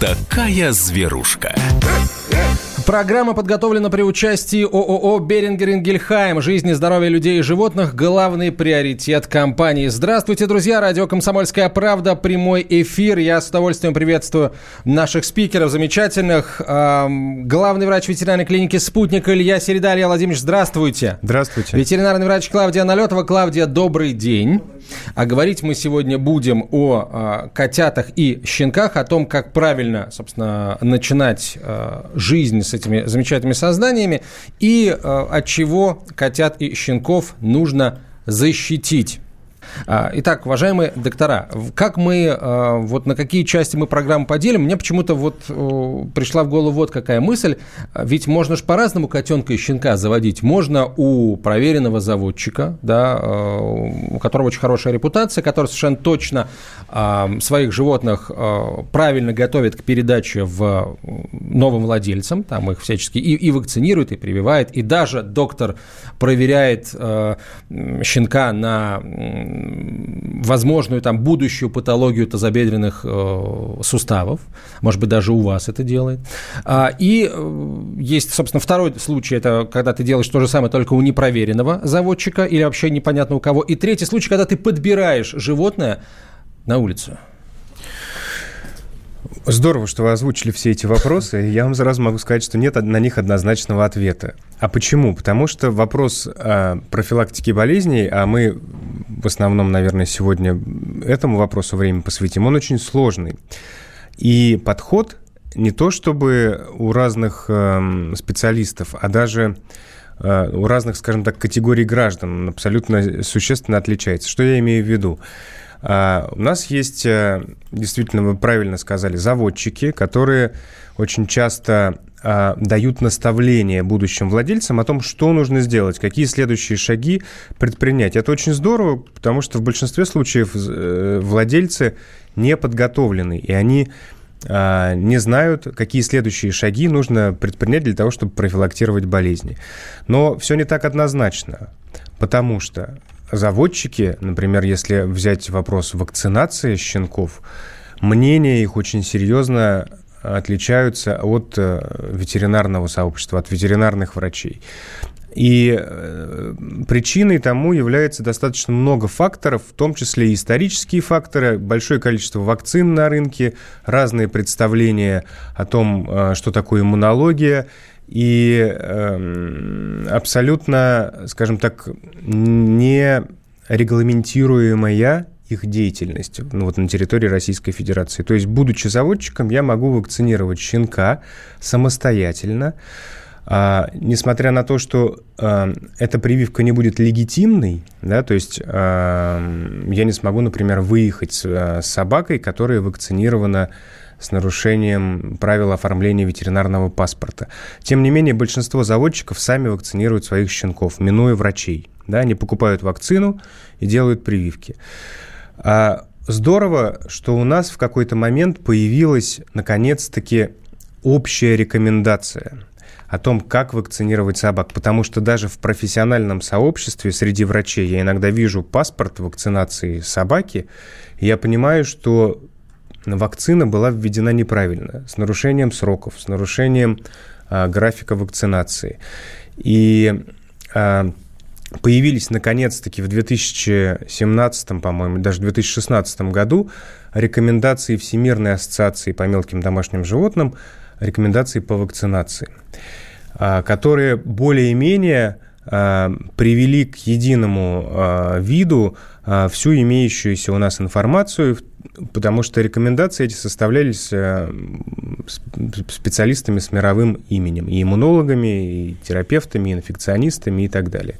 такая зверушка. Программа подготовлена при участии ООО «Берингер Ингельхайм». Жизнь и здоровье людей и животных – главный приоритет компании. Здравствуйте, друзья! Радио «Комсомольская правда», прямой эфир. Я с удовольствием приветствую наших спикеров замечательных. Главный врач ветеринарной клиники «Спутник» Илья Середа. Илья Владимирович, здравствуйте. Здравствуйте. Ветеринарный врач Клавдия Налетова. Клавдия, добрый день. А говорить мы сегодня будем о а, котятах и щенках, о том, как правильно, собственно, начинать а, жизнь с этими замечательными созданиями и э, от чего котят и щенков нужно защитить. А, итак, уважаемые доктора, как мы, а, вот на какие части мы программу поделим, мне почему-то вот пришла в голову вот какая мысль. Ведь можно же по-разному котенка и щенка заводить. Можно у проверенного заводчика, да, а, у которого очень хорошая репутация, который совершенно точно своих животных правильно готовит к передаче в новым владельцам, там их всячески и, и вакцинирует, и прививает, и даже доктор проверяет щенка на возможную там будущую патологию тазобедренных э, суставов, может быть, даже у вас это делает. А, и э, есть, собственно, второй случай, это когда ты делаешь то же самое только у непроверенного заводчика или вообще непонятно у кого. И третий случай, когда ты подбираешь животное на улицу. Здорово, что вы озвучили все эти вопросы. Я вам сразу могу сказать, что нет на них однозначного ответа. А почему? Потому что вопрос о профилактике болезней, а мы в основном, наверное, сегодня этому вопросу время посвятим, он очень сложный. И подход не то чтобы у разных э, специалистов, а даже э, у разных, скажем так, категорий граждан абсолютно существенно отличается. Что я имею в виду? А, у нас есть, э, действительно, вы правильно сказали, заводчики, которые очень часто а, дают наставления будущим владельцам о том, что нужно сделать, какие следующие шаги предпринять. Это очень здорово, потому что в большинстве случаев э, владельцы не подготовлены, и они а, не знают, какие следующие шаги нужно предпринять для того, чтобы профилактировать болезни. Но все не так однозначно, потому что заводчики, например, если взять вопрос вакцинации щенков, мнения их очень серьезно отличаются от э, ветеринарного сообщества, от ветеринарных врачей. И э, причиной тому является достаточно много факторов, в том числе и исторические факторы, большое количество вакцин на рынке, разные представления о том, э, что такое иммунология, и э, абсолютно, скажем так, не регламентируемая их деятельность ну, вот на территории Российской Федерации. То есть, будучи заводчиком, я могу вакцинировать щенка самостоятельно, а, несмотря на то, что а, эта прививка не будет легитимной, да, то есть а, я не смогу, например, выехать с, а, с собакой, которая вакцинирована с нарушением правил оформления ветеринарного паспорта. Тем не менее, большинство заводчиков сами вакцинируют своих щенков, минуя врачей. Да, они покупают вакцину и делают прививки. А здорово, что у нас в какой-то момент появилась, наконец-таки, общая рекомендация о том, как вакцинировать собак. Потому что даже в профессиональном сообществе среди врачей я иногда вижу паспорт вакцинации собаки, и я понимаю, что вакцина была введена неправильно, с нарушением сроков, с нарушением а, графика вакцинации. И а, появились наконец-таки в 2017, по-моему, даже 2016 году рекомендации Всемирной ассоциации по мелким домашним животным, рекомендации по вакцинации, а, которые более-менее а, привели к единому а, виду всю имеющуюся у нас информацию, потому что рекомендации эти составлялись специалистами с мировым именем, и иммунологами, и терапевтами, и инфекционистами и так далее.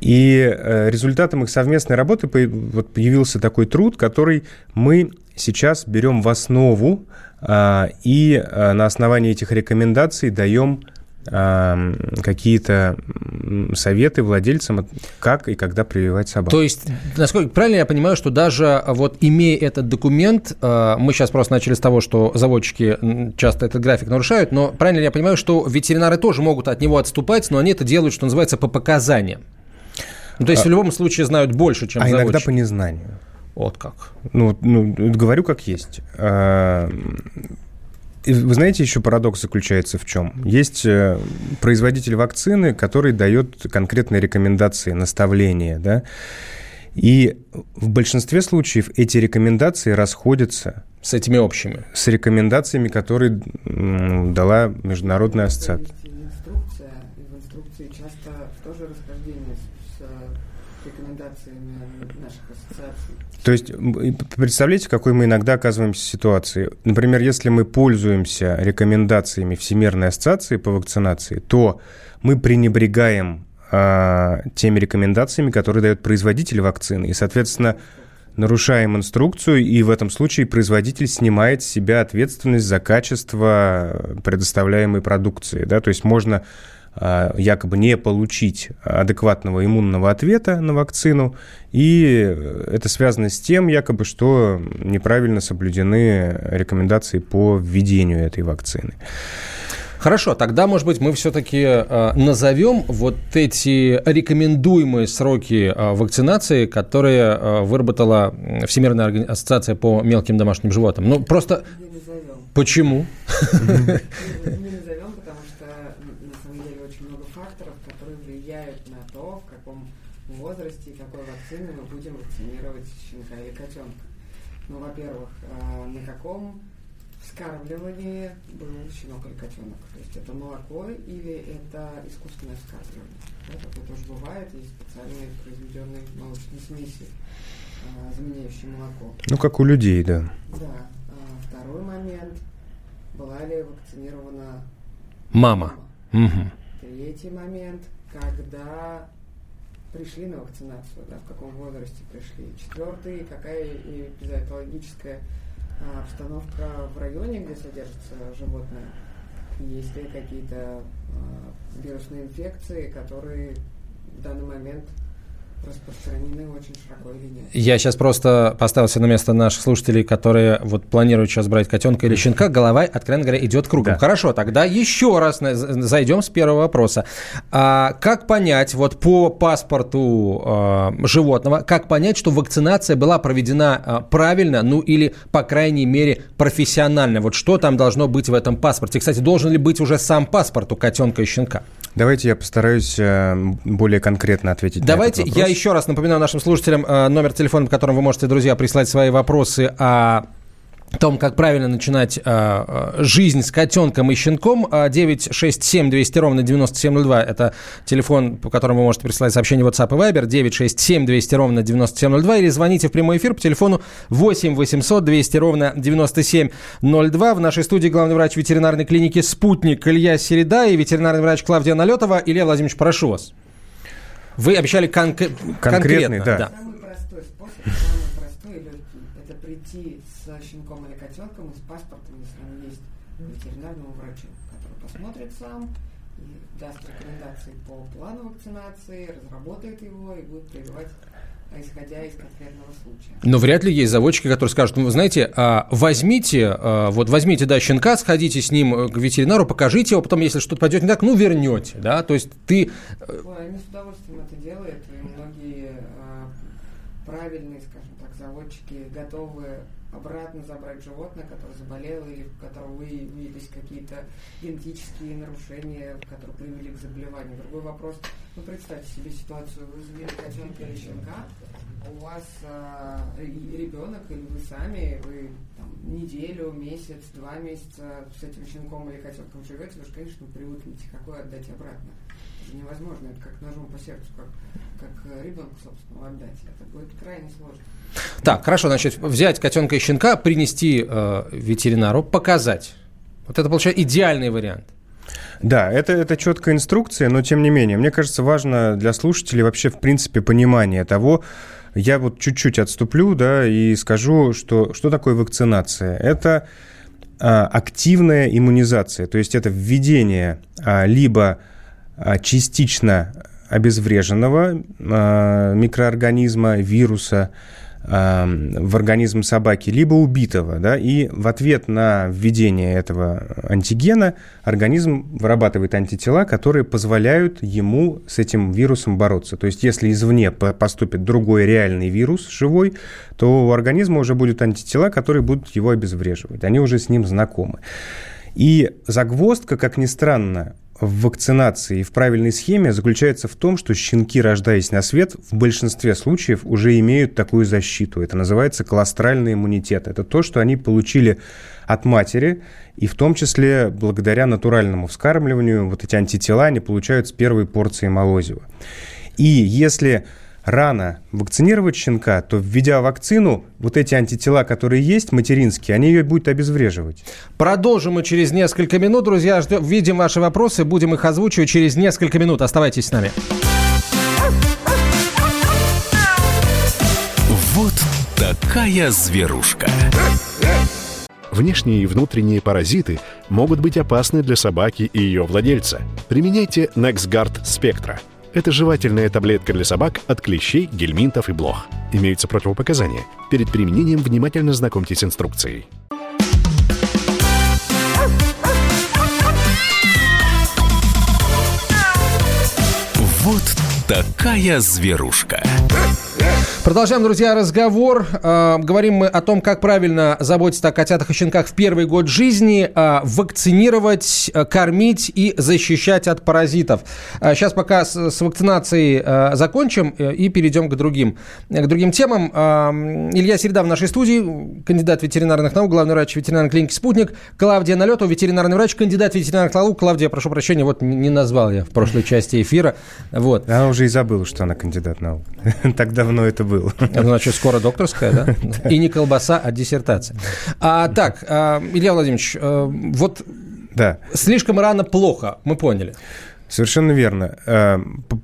И э, результатом их совместной работы появился такой труд, который мы сейчас берем в основу а, и э, на основании этих рекомендаций даем какие-то советы владельцам, как и когда прививать собак. То есть, насколько правильно я понимаю, что даже вот имея этот документ, э, мы сейчас просто начали с того, что заводчики часто этот график нарушают, но правильно я понимаю, что ветеринары тоже могут от него отступать, но они это делают, что называется, по показаниям. Ну, то есть, а, в любом случае знают больше, чем а заводчики. иногда по незнанию. Вот как. Ну, ну, говорю как есть. Вы знаете, еще парадокс заключается в чем? Есть э, производитель вакцины, который дает конкретные рекомендации, наставления, да, и в большинстве случаев эти рекомендации расходятся с этими общими. С рекомендациями, которые дала Международная ассоциация. Инструкция, и в инструкции часто тоже расхождение с, с рекомендациями наших ассоциаций. То есть, представляете, какой мы иногда оказываемся ситуации. Например, если мы пользуемся рекомендациями Всемирной ассоциации по вакцинации, то мы пренебрегаем а, теми рекомендациями, которые дает производитель вакцины. И, соответственно, нарушаем инструкцию, и в этом случае производитель снимает с себя ответственность за качество предоставляемой продукции. Да? То есть можно якобы не получить адекватного иммунного ответа на вакцину, и это связано с тем, якобы, что неправильно соблюдены рекомендации по введению этой вакцины. Хорошо, тогда, может быть, мы все-таки э, назовем вот эти рекомендуемые сроки э, вакцинации, которые э, выработала Всемирная ассоциация по мелким домашним животным. Ну, просто... Не назовем. Почему? Не назовем, потому что на самом деле очень много факторов, которые влияют на то, в каком возрасте и какой вакцины мы будем вакцинировать щенка или котенка. Ну, во-первых, на каком вскармливании был щенок или котенок. То есть это молоко или это искусственное вскармливание. Да, такое тоже бывает, есть специальные произведенные молочные смеси, а, заменяющие молоко. Ну, как у людей, да. Да. А, второй момент. Была ли вакцинирована мама? мама. Угу. Третий момент. Когда пришли на вакцинацию, да, в каком возрасте пришли. Четвертый, какая эпизоотологическая а, обстановка в районе, где содержится животное, есть ли какие-то э, вирусные инфекции, которые в данный момент распространены очень широко или нет. Я сейчас просто поставился на место наших слушателей, которые вот планируют сейчас брать котенка или щенка, голова, откровенно говоря, идет кругом. Да. Хорошо, тогда еще раз зайдем с первого вопроса. А, как понять, вот по паспорту а, животного, как понять, что вакцинация была проведена а, правильно, ну или, по крайней мере, профессионально? Вот что там должно быть в этом паспорте? Кстати, должен ли быть уже сам паспорт у котенка и щенка? Давайте я постараюсь э, более конкретно ответить Давайте на этот вопрос. я еще раз напоминаю нашим слушателям э, номер телефона, по которому вы можете, друзья, прислать свои вопросы о том, как правильно начинать э, жизнь с котенком и щенком. 967 200 ровно 9702 – это телефон, по которому вы можете присылать сообщение WhatsApp и Viber. 967 200 ровно 9702 или звоните в прямой эфир по телефону 8 800 200 ровно 9702. В нашей студии главный врач ветеринарной клиники «Спутник» Илья Середа и ветеринарный врач Клавдия Налетова. Илья Владимирович, прошу вас. Вы обещали кон- конкретный, конкретно. Да. да. Самый простой способ, самый простой и легкий – это прийти с щенком или котенком и с паспортом, если он есть, ветеринарному врачу, который посмотрит сам и даст рекомендации по плану вакцинации, разработает его и будет прививать исходя из конкретного случая. Но вряд ли есть заводчики, которые скажут, ну, вы знаете, а, возьмите, а, вот возьмите, да, щенка, сходите с ним к ветеринару, покажите его, потом, если что-то пойдет не так, ну, вернете, да, то есть ты... Ой, они с удовольствием это делают, и многие правильные, скажем так, заводчики готовы обратно забрать животное, которое заболело или у которого выявились какие-то генетические нарушения, которые привели к заболеванию. Другой вопрос, ну представьте себе ситуацию, вы завели котенка или щенка, у вас а, ребенок или вы сами, вы там, неделю, месяц, два месяца с этим щенком или котенком живете, вы же, конечно, привыкнете, какое отдать обратно. Это невозможно, это как ножом по сердцу, как, как ребенку, собственно, отдать. Это будет крайне сложно. Так, хорошо, значит, взять котенка и щенка, принести э, ветеринару, показать. Вот это, получается, идеальный вариант. Да, это, это четкая инструкция, но тем не менее, мне кажется, важно для слушателей вообще, в принципе, понимание того, я вот чуть-чуть отступлю, да, и скажу, что, что такое вакцинация. Это а, активная иммунизация, то есть это введение а, либо частично обезвреженного а, микроорганизма, вируса, в организм собаки, либо убитого, да, и в ответ на введение этого антигена организм вырабатывает антитела, которые позволяют ему с этим вирусом бороться. То есть, если извне поступит другой реальный вирус живой, то у организма уже будут антитела, которые будут его обезвреживать. Они уже с ним знакомы. И загвоздка, как ни странно, в вакцинации и в правильной схеме заключается в том, что щенки, рождаясь на свет, в большинстве случаев уже имеют такую защиту. Это называется колостральный иммунитет. Это то, что они получили от матери, и в том числе благодаря натуральному вскармливанию вот эти антитела они получают с первой порции молозива. И если рано вакцинировать щенка, то введя вакцину, вот эти антитела, которые есть, материнские, они ее будут обезвреживать. Продолжим мы через несколько минут, друзья. Ждем, видим ваши вопросы, будем их озвучивать через несколько минут. Оставайтесь с нами. Вот такая зверушка. Внешние и внутренние паразиты могут быть опасны для собаки и ее владельца. Применяйте NexGard Spectra – это жевательная таблетка для собак от клещей, гельминтов и блох. Имеются противопоказания. Перед применением внимательно знакомьтесь с инструкцией. Вот такая зверушка. Продолжаем, друзья, разговор. Э, говорим мы о том, как правильно заботиться о котятах и щенках в первый год жизни, э, вакцинировать, э, кормить и защищать от паразитов. Сейчас пока с, вакцинацией закончим и перейдем к другим, к другим темам. Илья Середа в нашей студии, кандидат ветеринарных наук, главный врач ветеринарной клиники «Спутник». Клавдия Налетова, ветеринарный врач, кандидат ветеринарных наук. Клавдия, прошу прощения, вот не назвал я в прошлой части эфира. Вот. Она уже и забыла, что она кандидат наук. Так давно это было было. Значит, скоро докторская, да? И не колбаса, а диссертация. А, так, а, Илья Владимирович, а, вот да. слишком рано плохо, мы поняли. Совершенно верно. А,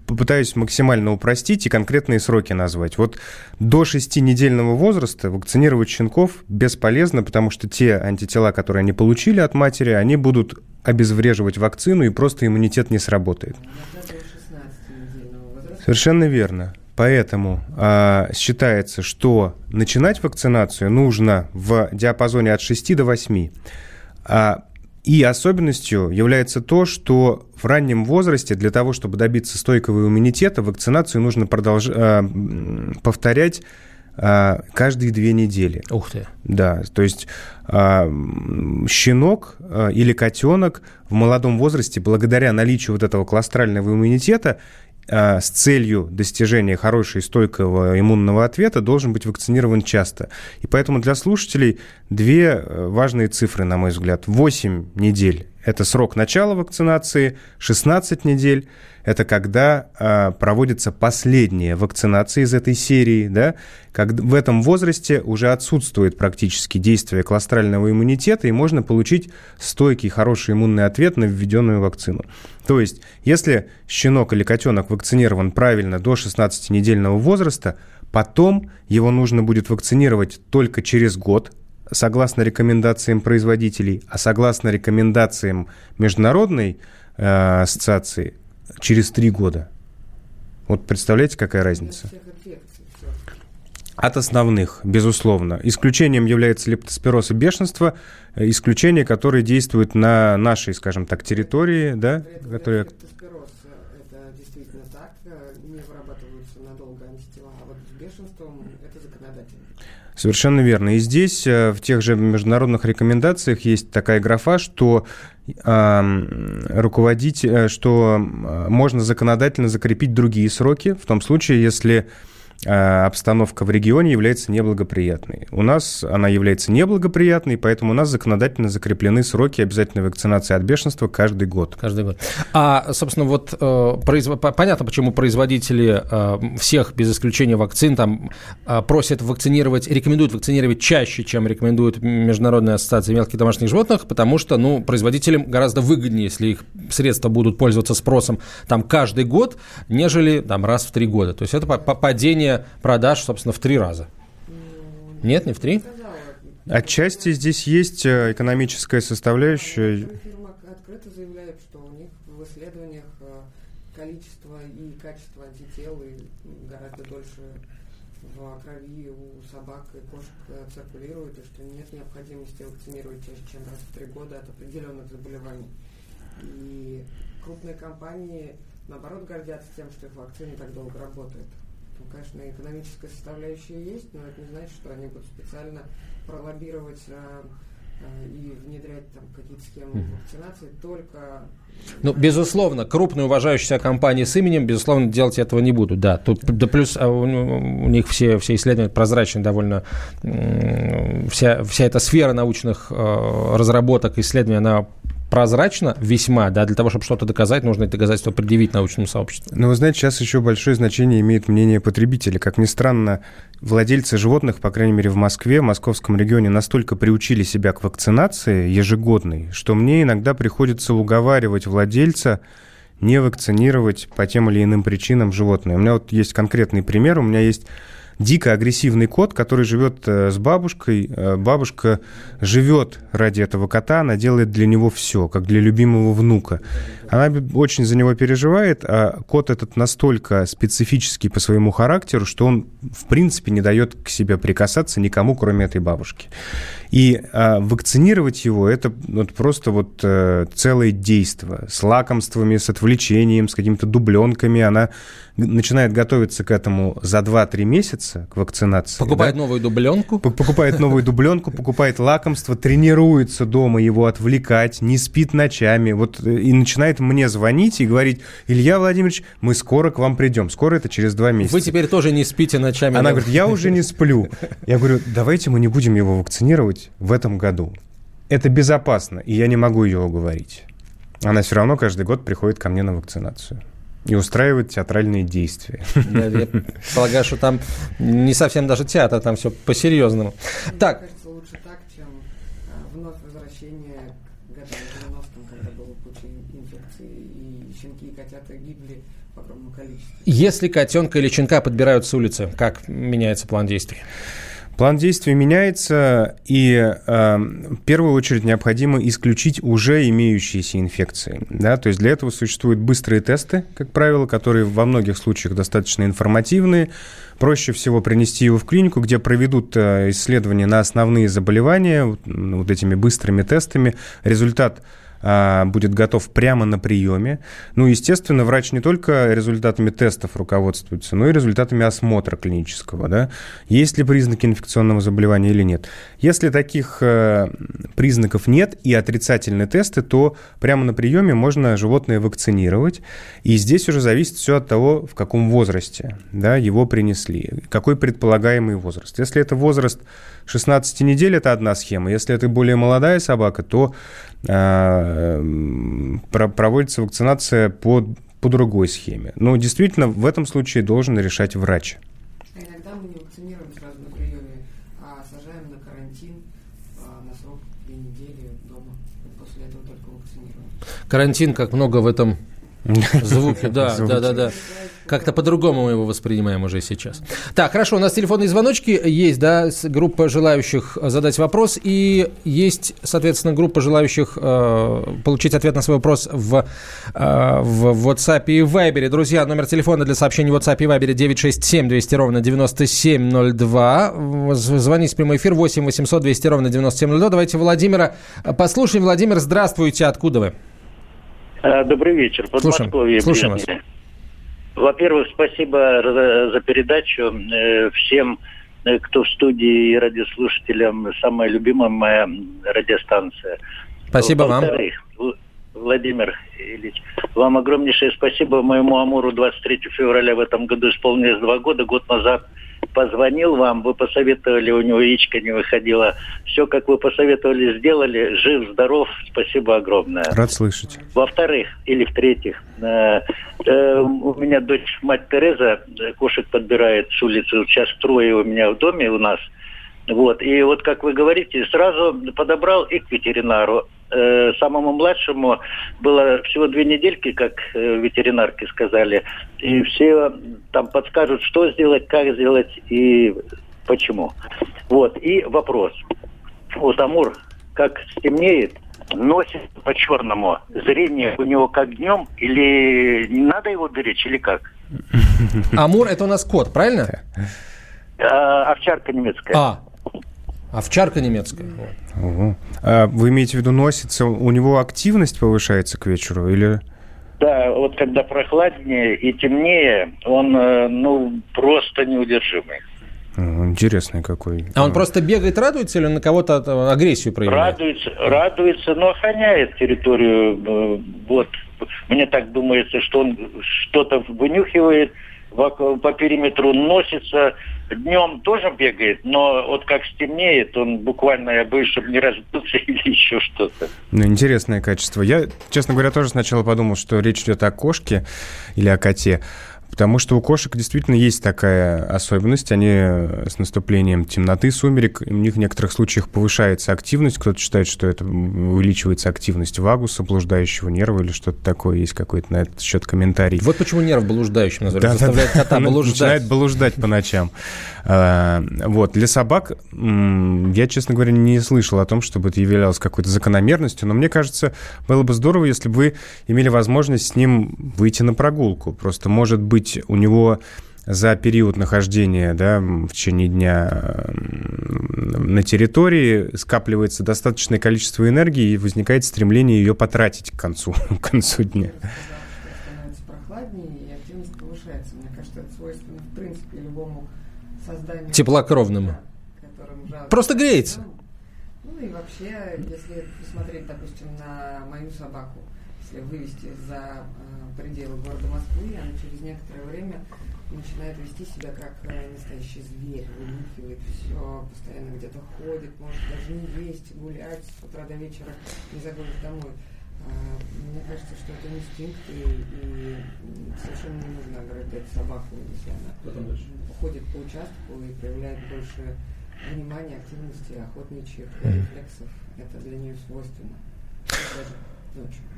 попытаюсь максимально упростить и конкретные сроки назвать. Вот до 6-недельного возраста вакцинировать щенков бесполезно, потому что те антитела, которые они получили от матери, они будут обезвреживать вакцину, и просто иммунитет не сработает. Совершенно верно. Поэтому э, считается, что начинать вакцинацию нужно в диапазоне от 6 до 8. А, и особенностью является то, что в раннем возрасте для того, чтобы добиться стойкого иммунитета, вакцинацию нужно продолж... э, повторять каждые две недели. Ух ты. Да, то есть э, щенок э, или котенок в молодом возрасте, благодаря наличию вот этого кластрального иммунитета, а, с целью достижения хорошего и стойкого иммунного ответа должен быть вакцинирован часто. И поэтому для слушателей две э, важные цифры, на мой взгляд. 8 недель – это срок начала вакцинации, 16 недель – это когда э, проводится последняя вакцинация из этой серии, да, как в этом возрасте уже отсутствует практически действие кластрального иммунитета, и можно получить стойкий, хороший иммунный ответ на введенную вакцину. То есть, если щенок или котенок вакцинирован правильно до 16-недельного возраста, потом его нужно будет вакцинировать только через год, согласно рекомендациям производителей, а согласно рекомендациям Международной э, ассоциации через три года. Вот представляете, какая разница? От основных, безусловно. Исключением является лептоспироз и бешенство, э, исключение, которое действует на нашей, скажем так, территории, да, которые Совершенно верно. И здесь э, в тех же международных рекомендациях есть такая графа, что э, руководить, что можно законодательно закрепить другие сроки, в том случае, если обстановка в регионе является неблагоприятной. У нас она является неблагоприятной, поэтому у нас законодательно закреплены сроки обязательной вакцинации от бешенства каждый год. Каждый год. А, собственно, вот э, понятно, почему производители э, всех, без исключения вакцин, там э, просят вакцинировать, рекомендуют вакцинировать чаще, чем рекомендует Международная ассоциация мелких домашних животных, потому что, ну, производителям гораздо выгоднее, если их средства будут пользоваться спросом там каждый год, нежели там раз в три года. То есть это падение увеличение продаж, собственно, в три раза. Нет, не в три? Отчасти здесь есть э, экономическая составляющая. Фирма открыто заявляет, что у них в исследованиях э, количество и качество антител гораздо дольше в крови у собак и кошек э, циркулирует, и что нет необходимости вакцинировать чаще, чем раз в три года от определенных заболеваний. И крупные компании, наоборот, гордятся тем, что их вакцины так долго работают. Там, конечно, экономическая составляющая есть, но это не значит, что они будут специально пролоббировать э, и внедрять там какие-то схемы вакцинации только ну, безусловно, крупные уважающиеся компании с именем, безусловно, делать этого не будут, да. Тут, да плюс а у, у них все, все исследования прозрачны довольно. Вся, вся эта сфера научных э, разработок, исследований, она прозрачно весьма, да, для того, чтобы что-то доказать, нужно это доказательство предъявить научному сообществу. Но вы знаете, сейчас еще большое значение имеет мнение потребителя. Как ни странно, владельцы животных, по крайней мере в Москве, в московском регионе, настолько приучили себя к вакцинации ежегодной, что мне иногда приходится уговаривать владельца не вакцинировать по тем или иным причинам животное. У меня вот есть конкретный пример. У меня есть дико агрессивный кот, который живет э, с бабушкой. Э, бабушка живет ради этого кота, она делает для него все, как для любимого внука. Она очень за него переживает, а кот этот настолько специфический по своему характеру, что он, в принципе, не дает к себе прикасаться никому, кроме этой бабушки. И а, вакцинировать его это вот просто вот а, целое действо с лакомствами, с отвлечением, с какими-то дубленками. Она начинает готовиться к этому за 2-3 месяца, к вакцинации. Покупает да? новую дубленку. Покупает новую дубленку, покупает лакомство, тренируется дома его отвлекать, не спит ночами. Вот э, и начинает мне звонить и говорить, Илья Владимирович, мы скоро к вам придем. Скоро это через два месяца. Вы теперь тоже не спите ночами. Она говорит, я уже не сплю. Я говорю, давайте мы не будем его вакцинировать делать в этом году. Это безопасно, и я не могу ее уговорить. Она все равно каждый год приходит ко мне на вакцинацию и устраивает театральные действия. Да, я полагаю, что там не совсем даже театр, там все по-серьезному. Так. Мне кажется, лучше так, чем а, вновь возвращение к годам 90-м, когда было куча инфекций, и щенки и котята гибли в огромном количестве. Если котенка или щенка подбирают с улицы, как меняется план действий? План действий меняется, и э, в первую очередь необходимо исключить уже имеющиеся инфекции. Да? То есть для этого существуют быстрые тесты, как правило, которые во многих случаях достаточно информативные. Проще всего принести его в клинику, где проведут э, исследования на основные заболевания вот этими быстрыми тестами. Результат будет готов прямо на приеме. Ну, естественно, врач не только результатами тестов руководствуется, но и результатами осмотра клинического. Да? Есть ли признаки инфекционного заболевания или нет. Если таких э, признаков нет и отрицательные тесты, то прямо на приеме можно животное вакцинировать. И здесь уже зависит все от того, в каком возрасте да, его принесли, какой предполагаемый возраст. Если это возраст 16 недель, это одна схема. Если это более молодая собака, то а, проводится вакцинация по, по другой схеме. Но действительно в этом случае должен решать врач. А иногда мы не вакцинируем сразу на приеме, а сажаем на карантин а, на срок две недели дома. После этого только вакцинируем. Карантин, как много в этом звуке, да, да, да, да. Как-то по-другому мы его воспринимаем уже сейчас. Так, хорошо, у нас телефонные звоночки есть, да, группа желающих задать вопрос, и есть, соответственно, группа желающих э, получить ответ на свой вопрос в, э, в WhatsApp и Viber. Друзья, номер телефона для сообщений в WhatsApp и Viber 967 200 ровно 9702. Звоните в прямой эфир 8 800 200 ровно 9702. Давайте Владимира послушаем. Владимир, здравствуйте, откуда вы? Э, добрый вечер. Слушаем, слушаем вас. Во-первых, спасибо за передачу э, всем, э, кто в студии и радиослушателям. Самая любимая моя радиостанция. Спасибо вам. Владимир Ильич, вам огромнейшее спасибо. Моему Амуру 23 февраля в этом году исполнилось два года. Год назад позвонил вам, вы посоветовали, у него яичко не выходило. Все, как вы посоветовали, сделали. Жив, здоров. Спасибо огромное. Рад слышать. Во-вторых, или в-третьих, э, э, у меня дочь, мать Тереза, кошек подбирает с улицы. Сейчас трое у меня в доме у нас. Вот. И вот, как вы говорите, сразу подобрал и к ветеринару э, самому младшему было всего две недельки, как э, ветеринарки сказали, и все там подскажут, что сделать, как сделать и почему. Вот, и вопрос. Вот Амур, как стемнеет, носит по-черному. Зрение у него как днем или не надо его беречь, или как? Амур – это у нас кот, правильно? А, овчарка немецкая. А, Овчарка немецкая. Угу. А вы имеете в виду носится, у него активность повышается к вечеру или... Да, вот когда прохладнее и темнее, он, э, ну, просто неудержимый. Интересный какой. А он просто бегает, радуется или на кого-то агрессию проявляет? Радуется, радуется, но охраняет территорию. э, Вот. Мне так думается, что он что-то вынюхивает, по периметру носится, днем тоже бегает, но вот как стемнеет, он буквально, я боюсь, чтобы не разбился или еще что-то. Ну, интересное качество. Я, честно говоря, тоже сначала подумал, что речь идет о кошке или о коте. Потому что у кошек действительно есть такая особенность. Они э, с наступлением темноты, сумерек, у них в некоторых случаях повышается активность. Кто-то считает, что это увеличивается активность вагуса, блуждающего нерва или что-то такое. Есть какой-то на этот счет комментарий. Вот почему нерв блуждающим назвали. Да, да, заставляет да. кота Она блуждать. Начинает блуждать по ночам. А, Вот. Для собак я, честно говоря, не слышал о том, чтобы это являлось какой-то закономерностью, но мне кажется, было бы здорово, если бы вы имели возможность с ним выйти на прогулку. Просто, может быть, у него за период нахождения да, в течение дня на территории скапливается достаточное количество энергии и возникает стремление ее потратить к концу, к концу дня. становится прохладнее и активность повышается. Мне кажется, это свойственно в принципе любому созданию. Теплокровному. которым жалко. Просто греется. Ну и вообще, если посмотреть, допустим, на мою собаку, если вывести за э, пределы города Москвы, она через некоторое время начинает вести себя как э, настоящий зверь, вынюхивает все, постоянно где-то ходит, может даже не есть, гулять с утра до вечера, не загонишь домой. А, Мне кажется, что это инстинкт, и, и совершенно не нужно ограждать собаку, если она ходит по участку и проявляет больше внимания, активности, охотничьих рефлексов. Это для нее свойственно.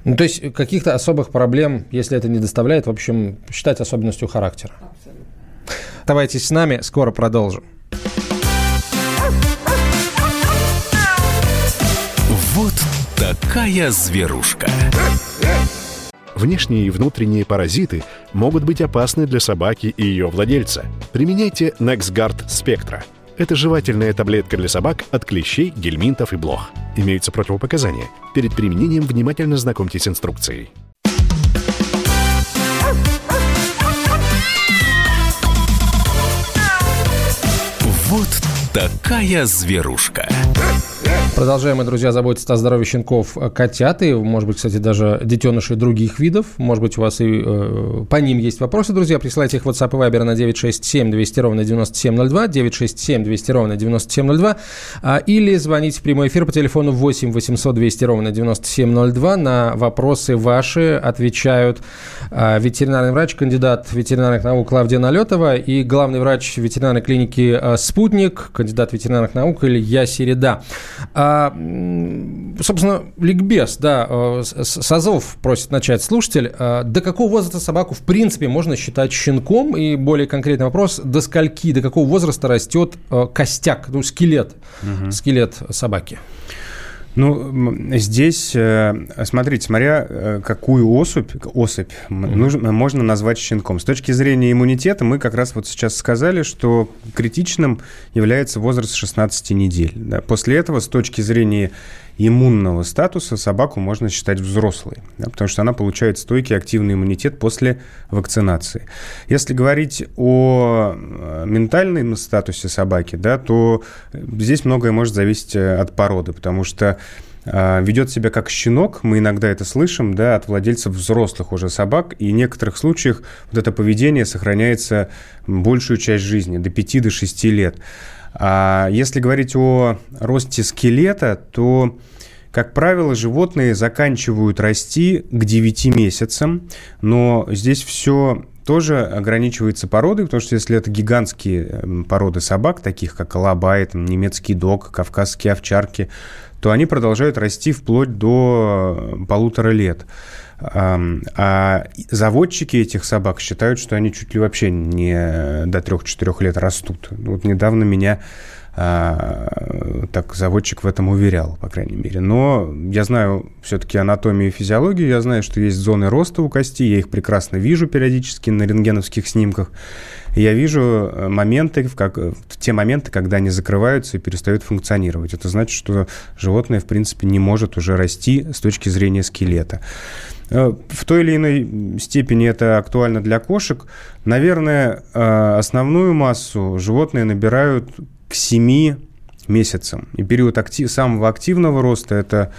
Ну, то есть каких-то особых проблем, если это не доставляет, в общем, считать особенностью характера. Абсолютно. Оставайтесь с нами, скоро продолжим. Вот такая зверушка. Внешние и внутренние паразиты могут быть опасны для собаки и ее владельца. Применяйте NexGard Spectra. Это жевательная таблетка для собак от клещей, гельминтов и блох. Имеются противопоказания. Перед применением внимательно знакомьтесь с инструкцией. Вот такая зверушка. Продолжаем мы, друзья, заботиться о здоровье щенков, э, котят и, может быть, кстати, даже детенышей других видов. Может быть, у вас и э, по ним есть вопросы, друзья. Присылайте их в WhatsApp и Viber на 967 200 ровно 9702, 967 200 ровно 9702, а, или звоните в прямой эфир по телефону 8 800 200 ровно 9702. На вопросы ваши отвечают а, ветеринарный врач, кандидат ветеринарных наук Клавдия Налетова и главный врач ветеринарной клиники а, «Спутник», кандидат ветеринарных наук Илья Середа. А, собственно, ликбез, да, э, Сазов просит начать слушатель. А, До какого возраста собаку, в принципе, можно считать щенком? И более конкретный вопрос, до скольки, до какого возраста растет э, костяк, ну, скелет, скелет собаки? Ну, здесь, э, смотрите, смотря э, какую особь, особь м, нужно, можно назвать щенком. С точки зрения иммунитета мы как раз вот сейчас сказали, что критичным является возраст 16 недель. да. После этого, с точки зрения иммунного статуса, собаку можно считать взрослой, да, потому что она получает стойкий активный иммунитет после вакцинации. Если говорить о э, ментальном статусе собаки, да, то здесь многое может зависеть э, от породы, потому что э, ведет себя как щенок, мы иногда это слышим, да, от владельцев взрослых уже собак, и в некоторых случаях вот это поведение сохраняется большую часть жизни, до 5-6 лет. А если говорить о росте скелета, то, как правило, животные заканчивают расти к 9 месяцам, но здесь все тоже ограничивается породой, потому что если это гигантские эм, породы собак, таких как алабай, там, немецкий дог, кавказские овчарки, то они продолжают расти вплоть до э, полутора лет. А заводчики этих собак считают, что они чуть ли вообще не до 3-4 лет растут. Вот недавно меня так заводчик в этом уверял, по крайней мере. Но я знаю все-таки анатомию и физиологию, я знаю, что есть зоны роста у кости, я их прекрасно вижу периодически на рентгеновских снимках. Я вижу э, моменты, в как, в те моменты, когда они закрываются и перестают функционировать. Это значит, что животное, в принципе, не может уже расти с точки зрения скелета. Э, в той или иной степени это актуально для кошек. Наверное, э, основную массу животные набирают к 7 месяцам. И период актив, самого активного роста – это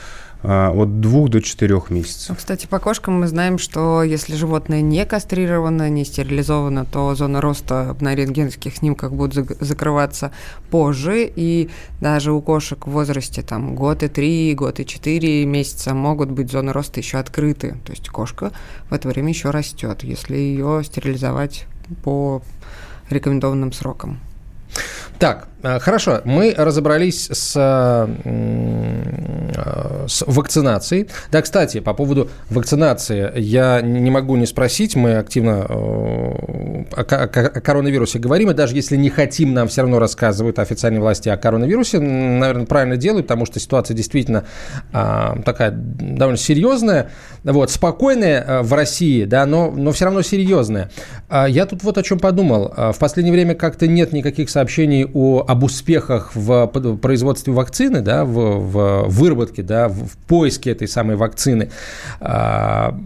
а, от двух до четырех месяцев. Ну, кстати, по кошкам мы знаем, что если животное не кастрировано, не стерилизовано, то зона роста на рентгенских снимках будет закрываться позже, и даже у кошек в возрасте там, год и три, год и четыре месяца могут быть зоны роста еще открыты. То есть кошка в это время еще растет, если ее стерилизовать по рекомендованным срокам. Так, хорошо, мы разобрались с, э, с вакцинацией. Да, кстати, по поводу вакцинации я не могу не спросить, мы активно э, о коронавирусе говорим, и даже если не хотим, нам все равно рассказывают официальные власти о коронавирусе, наверное, правильно делают, потому что ситуация действительно такая довольно серьезная, вот, спокойная в России, да, но, но все равно серьезная. А я тут вот о чем подумал. В последнее время как-то нет никаких сообщений о, об успехах в производстве вакцины, да, в, в выработке, да, в, в поиске этой самой вакцины. А,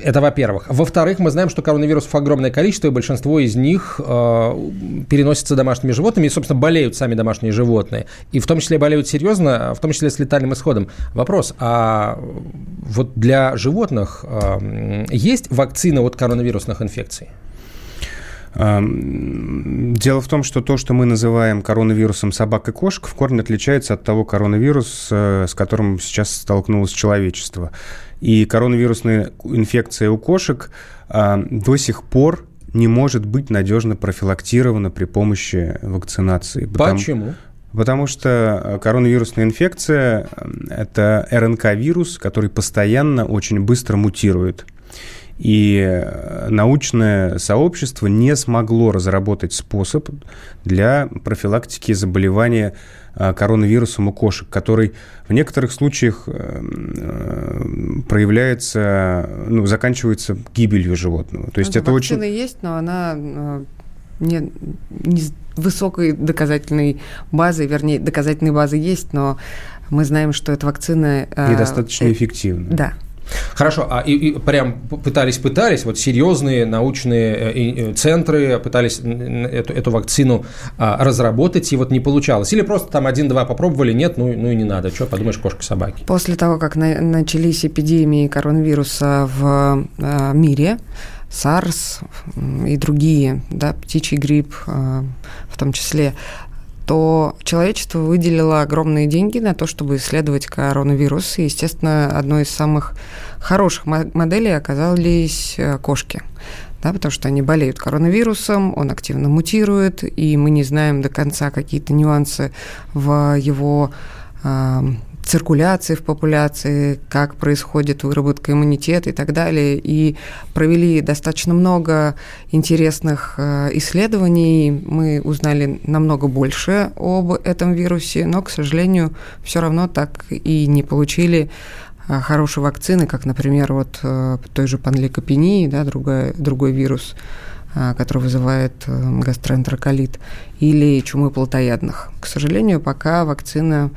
это во-первых. Во-вторых, мы знаем, что коронавирусов огромное количество, и большинство из них а, переносятся домашними животными, и, собственно, болеют сами домашние животные. И в том числе болеют серьезно, в том числе с летальным исходом. Вопрос, а вот для животных а, есть вакцина от коронавирусных инфекций? Дело в том, что то, что мы называем коронавирусом собак и кошек, в корне отличается от того коронавируса, с которым сейчас столкнулось человечество. И коронавирусная инфекция у кошек до сих пор не может быть надежно профилактирована при помощи вакцинации. Почему? Потому что коронавирусная инфекция – это РНК-вирус, который постоянно очень быстро мутирует. И э, научное сообщество не смогло разработать способ для профилактики заболевания э, коронавирусом у кошек, который в некоторых случаях э, проявляется, ну, заканчивается гибелью животного. То есть ну, это очень... есть, но она не, не высокой доказательной базы, вернее, доказательной базы есть, но мы знаем, что эта вакцина... Недостаточно э, эффективна. Да. Хорошо, а и, и прям пытались-пытались, вот серьезные научные э, э, центры пытались эту, эту вакцину а, разработать, и вот не получалось? Или просто там один-два попробовали, нет, ну, ну и не надо, что подумаешь, кошка-собаки? После того, как на, начались эпидемии коронавируса в а, мире, SARS и другие, да, птичий грипп а, в том числе, то человечество выделило огромные деньги на то, чтобы исследовать коронавирус. И, естественно, одной из самых хороших моделей оказались э, кошки. Да, потому что они болеют коронавирусом, он активно мутирует, и мы не знаем до конца какие-то нюансы в его циркуляции в популяции, как происходит выработка иммунитета и так далее. И провели достаточно много интересных э, исследований. Мы узнали намного больше об этом вирусе, но, к сожалению, все равно так и не получили э, хорошие вакцины, как, например, вот э, той же панлейкопении, да, другой, другой вирус, который вызывает гастроэнтероколит, или чумы плотоядных. К сожалению, пока вакцина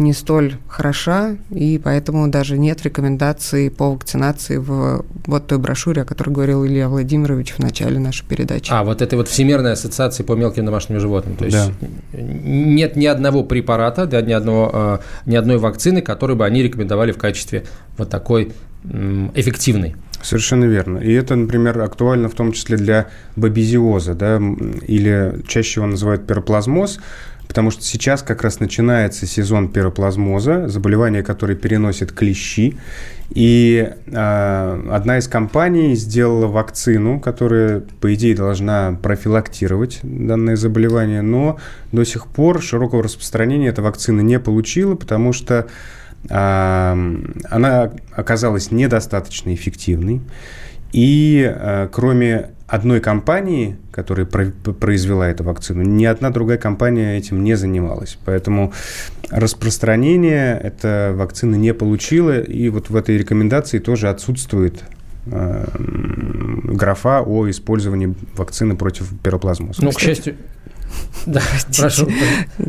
не столь хороша, и поэтому даже нет рекомендаций по вакцинации в вот той брошюре, о которой говорил Илья Владимирович в начале нашей передачи. А, вот этой вот Всемирной ассоциации по мелким домашним животным. То есть да. нет ни одного препарата, да, ни, одного, а, ни одной вакцины, которую бы они рекомендовали в качестве вот такой эффективной. Совершенно верно. И это, например, актуально в том числе для бабизиоза, да, или чаще его называют пироплазмоз, потому что сейчас как раз начинается сезон пироплазмоза, заболевание, которое переносит клещи. И э, одна из компаний сделала вакцину, которая, по идее, должна профилактировать данное заболевание, но до сих пор широкого распространения эта вакцина не получила, потому что э, она оказалась недостаточно эффективной. И э, кроме одной компании, которая произвела эту вакцину, ни одна другая компания этим не занималась. Поэтому распространение эта вакцина не получила, и вот в этой рекомендации тоже отсутствует э, графа о использовании вакцины против пироплазмоза. Ну, к счастью, да, прошу.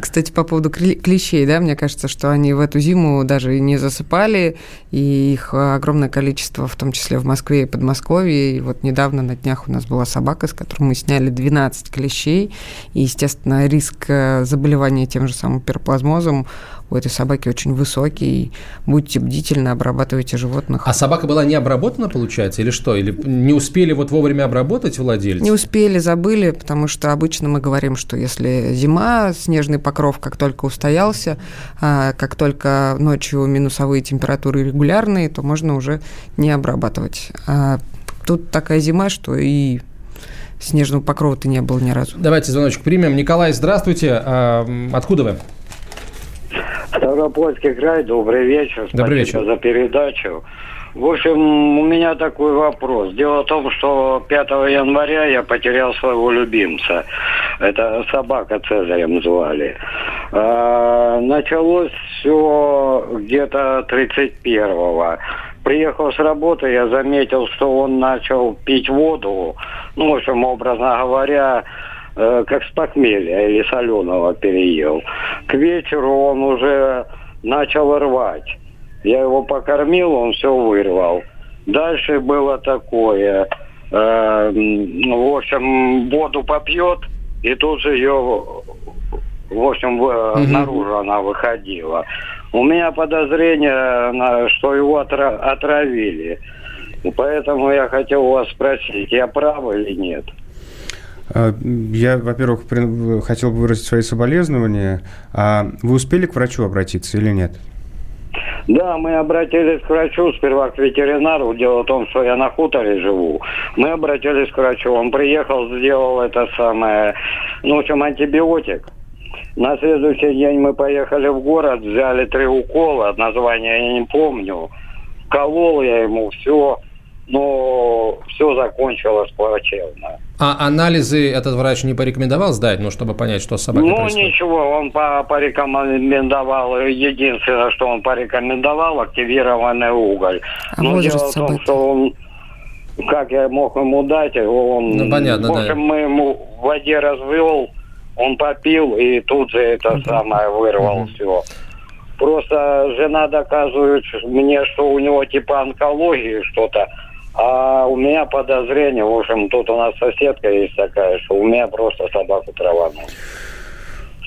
Кстати, по поводу клещей, да, мне кажется, что они в эту зиму даже не засыпали, и их огромное количество, в том числе в Москве и Подмосковье. И вот недавно на днях у нас была собака, с которой мы сняли 12 клещей, и, естественно, риск э, заболевания тем же самым пироплазмозом у этой собаки очень высокий. Будьте бдительны, обрабатывайте животных. А собака была не обработана, получается, или что? Или не успели вот вовремя обработать владельцы? Не успели, забыли, потому что обычно мы говорим, что если зима, снежный покров как только устоялся, а, как только ночью минусовые температуры регулярные, то можно уже не обрабатывать. А тут такая зима, что и снежного покрова-то не было ни разу. Давайте звоночек примем. Николай, здравствуйте. А, откуда вы? Ставропольский край, добрый вечер. Добрый Спасибо вечер. за передачу. В общем, у меня такой вопрос. Дело в том, что 5 января я потерял своего любимца. Это собака Цезарем звали. А, началось все где-то 31-го. Приехал с работы, я заметил, что он начал пить воду. Ну, в общем, образно говоря, э, как с похмелья или соленого переел. К вечеру он уже начал рвать. Я его покормил, он все вырвал. Дальше было такое. Э, в общем, воду попьет, и тут же ее, в общем, угу. наружу она выходила. У меня подозрение, что его отра- отравили. Поэтому я хотел у вас спросить, я прав или нет? А, я, во-первых, хотел бы выразить свои соболезнования. А вы успели к врачу обратиться или нет? Да, мы обратились к врачу, сперва к ветеринару. Дело в том, что я на хуторе живу. Мы обратились к врачу. Он приехал, сделал это самое, ну, в общем, антибиотик. На следующий день мы поехали в город, взяли три укола, название я не помню. Колол я ему все, но все закончилось плачевно. А анализы этот врач не порекомендовал сдать, ну, чтобы понять, что с собакой ну, происходит? Ну, ничего, он порекомендовал, единственное, что он порекомендовал, активированный уголь. А Но дело в том, что он, как я мог ему дать, он... Ну, понятно, в общем, да. мы ему в воде развел, он попил и тут же это uh-huh. самое вырвал uh-huh. все. Просто жена доказывает мне, что у него типа онкологии что-то. А у меня подозрение, в общем, тут у нас соседка есть такая, что у меня просто собаку траванула.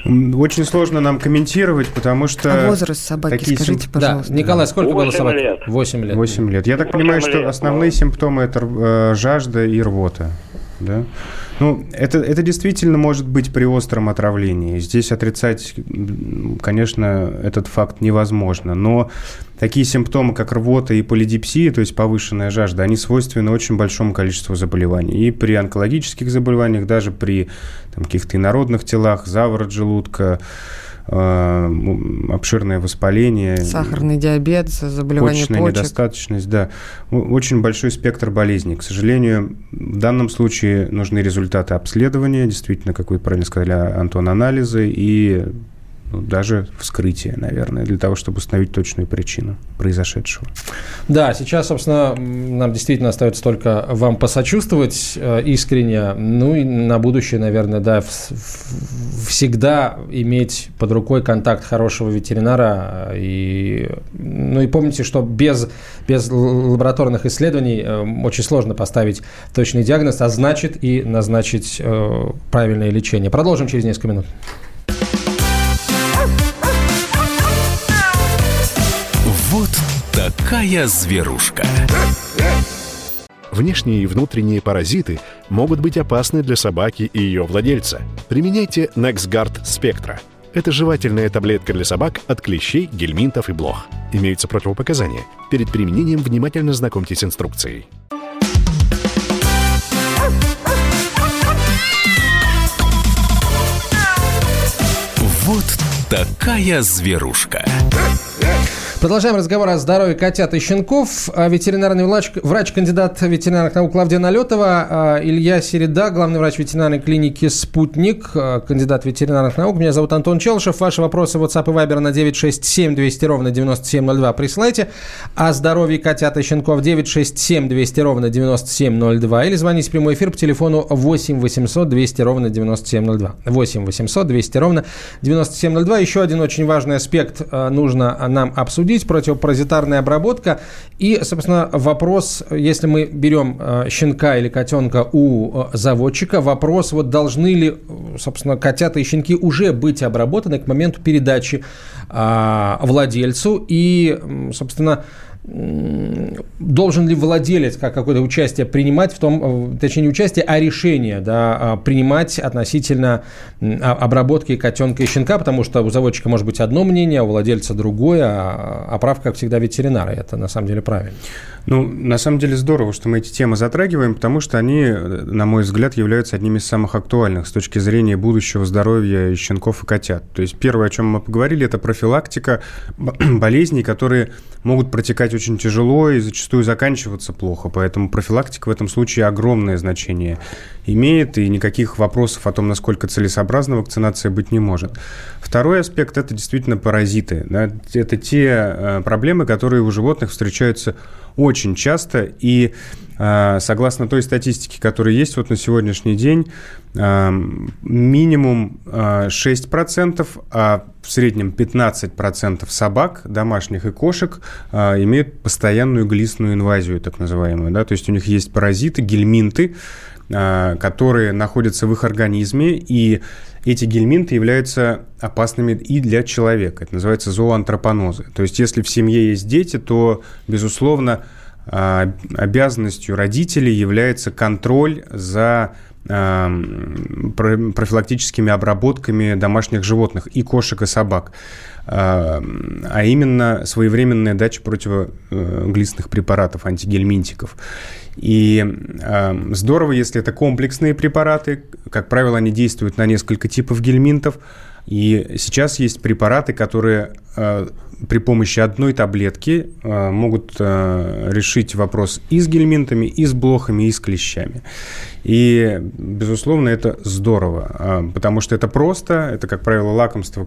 Очень сложно нам комментировать, потому что... А возраст собаки, такие скажите, сим... пожалуйста. Да, Николай, сколько было 8 собаки? лет. 8 лет. 8 лет. Я так 8 понимаю, лет, что основные ну. симптомы это э, жажда и рвота. Да? Ну, это, это действительно может быть при остром отравлении. Здесь отрицать, конечно, этот факт невозможно. Но такие симптомы, как рвота и полидипсия, то есть повышенная жажда, они свойственны очень большому количеству заболеваний. И при онкологических заболеваниях, даже при там, каких-то инородных телах, заворот желудка, обширное воспаление. Сахарный диабет, заболевание почечная почек. недостаточность, да. Очень большой спектр болезней. К сожалению, в данном случае нужны результаты обследования, действительно, как вы правильно сказали, Антон, анализы и даже вскрытие, наверное, для того, чтобы установить точную причину произошедшего. Да, сейчас, собственно, нам действительно остается только вам посочувствовать э, искренне, ну и на будущее, наверное, да, всегда иметь под рукой контакт хорошего ветеринара. И, ну и помните, что без, без лабораторных исследований э, очень сложно поставить точный диагноз, а значит и назначить э, правильное лечение. Продолжим через несколько минут. Такая зверушка. Внешние и внутренние паразиты могут быть опасны для собаки и ее владельца. Применяйте NexGard Spectra. Это жевательная таблетка для собак от клещей, гельминтов и блох. Имеются противопоказания. Перед применением внимательно знакомьтесь с инструкцией. Вот такая зверушка. Продолжаем разговор о здоровье котят и щенков. А, ветеринарный врач, врач кандидат ветеринарных наук Клавдия Налетова, а, Илья Середа, главный врач ветеринарной клиники «Спутник», а, кандидат ветеринарных наук. Меня зовут Антон Челшев. Ваши вопросы WhatsApp и Viber на 967 200 ровно 9702 присылайте. О здоровье котят и щенков 967 200 ровно 9702 или звоните в прямой эфир по телефону 8 800 200 ровно 9702. 8 800 200 ровно 9702. Еще один очень важный аспект нужно нам обсудить обсудить, противопаразитарная обработка. И, собственно, вопрос, если мы берем э, щенка или котенка у э, заводчика, вопрос, вот должны ли, собственно, котята и щенки уже быть обработаны к моменту передачи а, владельцу. И, собственно, должен ли владелец как какое-то участие принимать в том, точнее не участие, а решение да, а, принимать относительно обработки котенка и щенка, потому что у заводчика может быть одно мнение, а у владельца другое, а, а прав, как всегда, ветеринара. Это на самом деле правильно. Ну, на самом деле здорово, что мы эти темы затрагиваем, потому что они, на мой взгляд, являются одними из самых актуальных с точки зрения будущего здоровья щенков и котят. То есть первое, о чем мы поговорили, это профилактика болезней, которые могут протекать очень тяжело и зачастую заканчиваться плохо. Поэтому профилактика в этом случае огромное значение имеет, и никаких вопросов о том, насколько целесообразна вакцинация быть не может. Второй аспект – это действительно паразиты. Да? Это те э, проблемы, которые у животных встречаются очень часто, и э, согласно той статистике, которая есть вот на сегодняшний день, э, минимум 6%, а в среднем 15% собак, домашних и кошек, имеют постоянную глистную инвазию, так называемую. Да? То есть у них есть паразиты, гельминты, которые находятся в их организме, и эти гельминты являются опасными и для человека. Это называется зооантропонозы. То есть, если в семье есть дети, то, безусловно, а, обязанностью родителей является контроль за профилактическими обработками домашних животных и кошек и собак, а, а именно своевременная дача противоглистных препаратов, антигельминтиков. И э, здорово, если это комплексные препараты. Как правило, они действуют на несколько типов гельминтов. И сейчас есть препараты, которые э, при помощи одной таблетки э, могут э, решить вопрос и с гельминтами, и с блохами, и с клещами. И, безусловно, это здорово, э, потому что это просто, это, как правило, лакомство,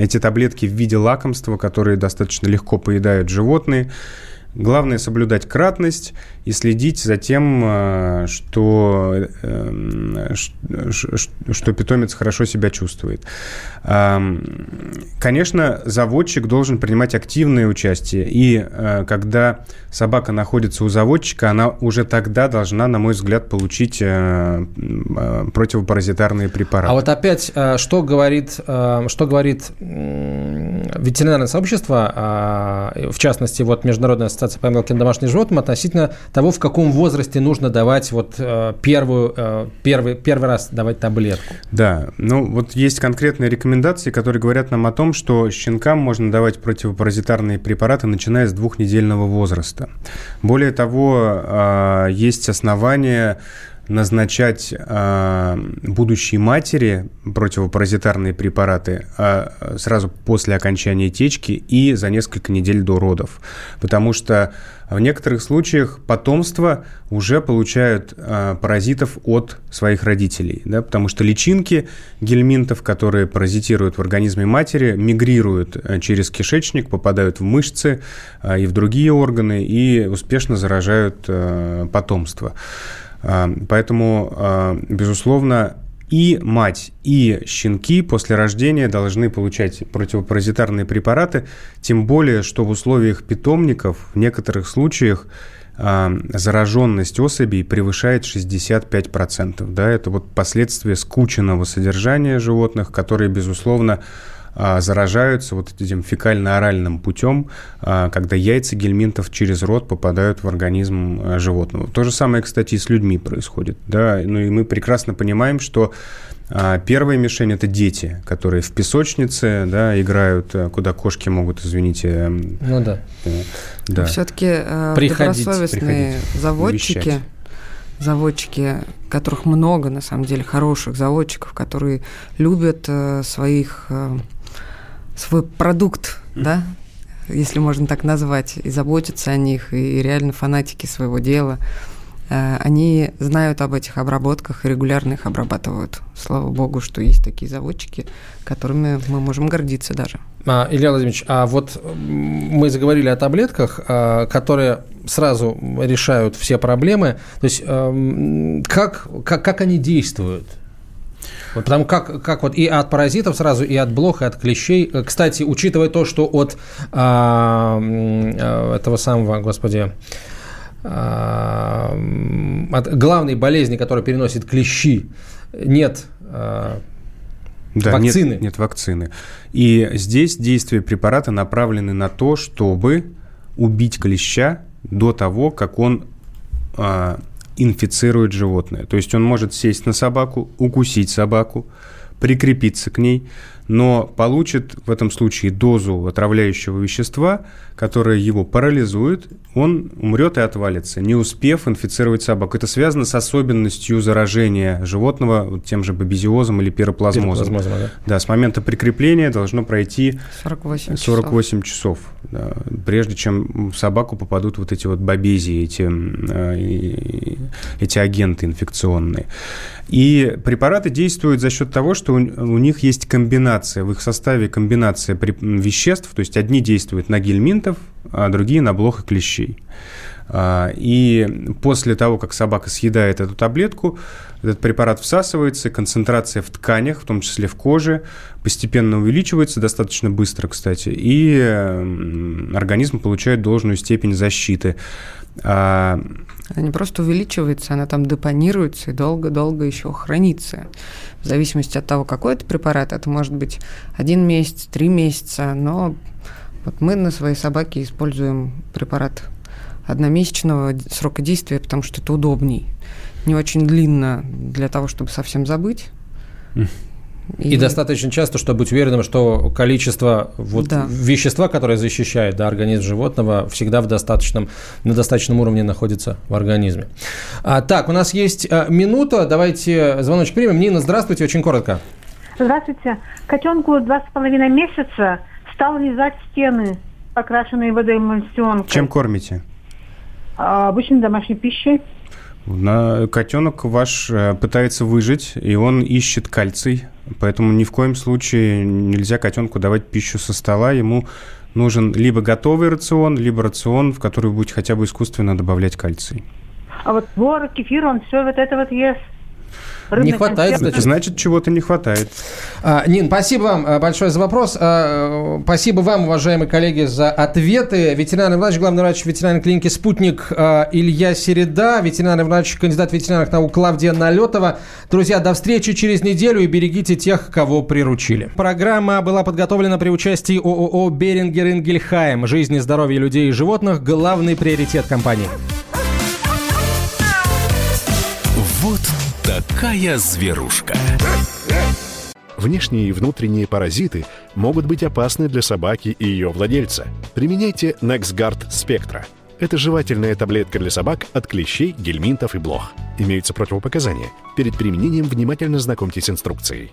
эти таблетки в виде лакомства, которые достаточно легко поедают животные, Главное соблюдать кратность и следить за тем, э, что, э, что питомец хорошо себя чувствует. Конечно, заводчик должен принимать активное участие. И э, когда собака находится у заводчика, она уже тогда должна, на мой взгляд, получить противопаразитарные препараты. А вот опять, что говорит, что говорит ветеринарное сообщество, в частности, вот Международная ассоциация по мелким домашним животным относительно того, в каком возрасте нужно давать вот э, первую, э, первый, первый раз давать таблетку. Да, ну вот есть конкретные рекомендации, которые говорят нам о том, что щенкам можно давать противопаразитарные препараты, начиная с двухнедельного возраста. Более того, э, есть основания назначать э, будущей матери противопаразитарные препараты э, сразу после окончания течки и за несколько недель до родов. Потому что в некоторых случаях потомство уже получают э, паразитов от своих родителей. Да, потому что личинки гельминтов, которые паразитируют в организме матери, мигрируют э, через кишечник, попадают в мышцы э, и в другие органы и успешно заражают э, потомство. А, поэтому, а, безусловно, и мать, и щенки после рождения должны получать противопаразитарные препараты, тем более, что в условиях питомников в некоторых случаях а, зараженность особей превышает 65%. Да, это вот последствия скученного содержания животных, которые, безусловно, заражаются вот этим фекально-оральным путем, а, когда яйца гельминтов через рот попадают в организм а, животного. То же самое, кстати, и с людьми происходит. Да? Ну и мы прекрасно понимаем, что Первая мишень – это дети, которые в песочнице да, играют, куда кошки могут, извините… Ну да. да. Все-таки э, добросовестные заводчики, вещать. заводчики, которых много, на самом деле, хороших заводчиков, которые любят э, своих э, свой продукт, да, если можно так назвать, и заботятся о них, и реально фанатики своего дела. Э, они знают об этих обработках и регулярно их обрабатывают. Слава богу, что есть такие заводчики, которыми мы можем гордиться даже. А, Илья Владимирович, а вот мы заговорили о таблетках, а, которые сразу решают все проблемы. То есть эм, как, как, как они действуют? Вот потому как, как вот и от паразитов сразу, и от блох, и от клещей. Кстати, учитывая то, что от а, а, этого самого, господи, а, от главной болезни, которую переносит клещи, нет а, да, вакцины. Нет, нет вакцины. И здесь действия препарата направлены на то, чтобы убить клеща до того, как он а, инфицирует животное. То есть он может сесть на собаку, укусить собаку, прикрепиться к ней, но получит в этом случае дозу отравляющего вещества, которое его парализует, он умрет и отвалится, не успев инфицировать собаку. Это связано с особенностью заражения животного тем же бабезиозом или пироплазмозом. пироплазмозом да. да, с момента прикрепления должно пройти 48, 48 часов, часов да, прежде чем в собаку попадут вот эти вот бабезии, эти, э, эти агенты инфекционные. И препараты действуют за счет того, что у, у них есть комбинация, в их составе комбинация веществ, то есть одни действуют на гельминтов, а другие на блох и клещей. А, и после того, как собака съедает эту таблетку, этот препарат всасывается, концентрация в тканях, в том числе в коже, постепенно увеличивается, достаточно быстро, кстати, и организм получает должную степень защиты. Она не просто увеличивается, она там депонируется и долго-долго еще хранится. В зависимости от того, какой это препарат, это может быть один месяц, три месяца, но вот мы на своей собаке используем препарат одномесячного срока действия, потому что это удобней. Не очень длинно для того, чтобы совсем забыть. И, и достаточно часто, чтобы быть уверенным, что количество вот да. вещества, которое защищает да, организм животного, всегда в достаточном, на достаточном уровне находится в организме. А, так, у нас есть а, минута. Давайте звоночек примем. Нина, здравствуйте, очень коротко. Здравствуйте. Котенку два с половиной месяца стал лизать стены, покрашенные водоэмульсионкой. Чем кормите? А, обычной домашней пищей. На, котенок ваш э, пытается выжить, и он ищет кальций, поэтому ни в коем случае нельзя котенку давать пищу со стола. Ему нужен либо готовый рацион, либо рацион, в который вы будете хотя бы искусственно добавлять кальций. А вот творог, кефир, он все вот это вот ест. Рыбный не хватает, значит. Значит, чего-то не хватает. А, Нин, спасибо вам э, большое за вопрос. А, спасибо вам, уважаемые коллеги, за ответы. Ветеринарный врач, главный врач ветеринарной клиники «Спутник» а, Илья Середа, ветеринарный врач, кандидат ветеринарных наук Клавдия Налетова. Друзья, до встречи через неделю и берегите тех, кого приручили. Программа была подготовлена при участии ООО «Берингер Ингельхайм». Жизнь и здоровье людей и животных – главный приоритет компании. Такая зверушка. Внешние и внутренние паразиты могут быть опасны для собаки и ее владельца. Применяйте NexGard Spectra. Это жевательная таблетка для собак от клещей, гельминтов и блох. Имеются противопоказания. Перед применением внимательно знакомьтесь с инструкцией.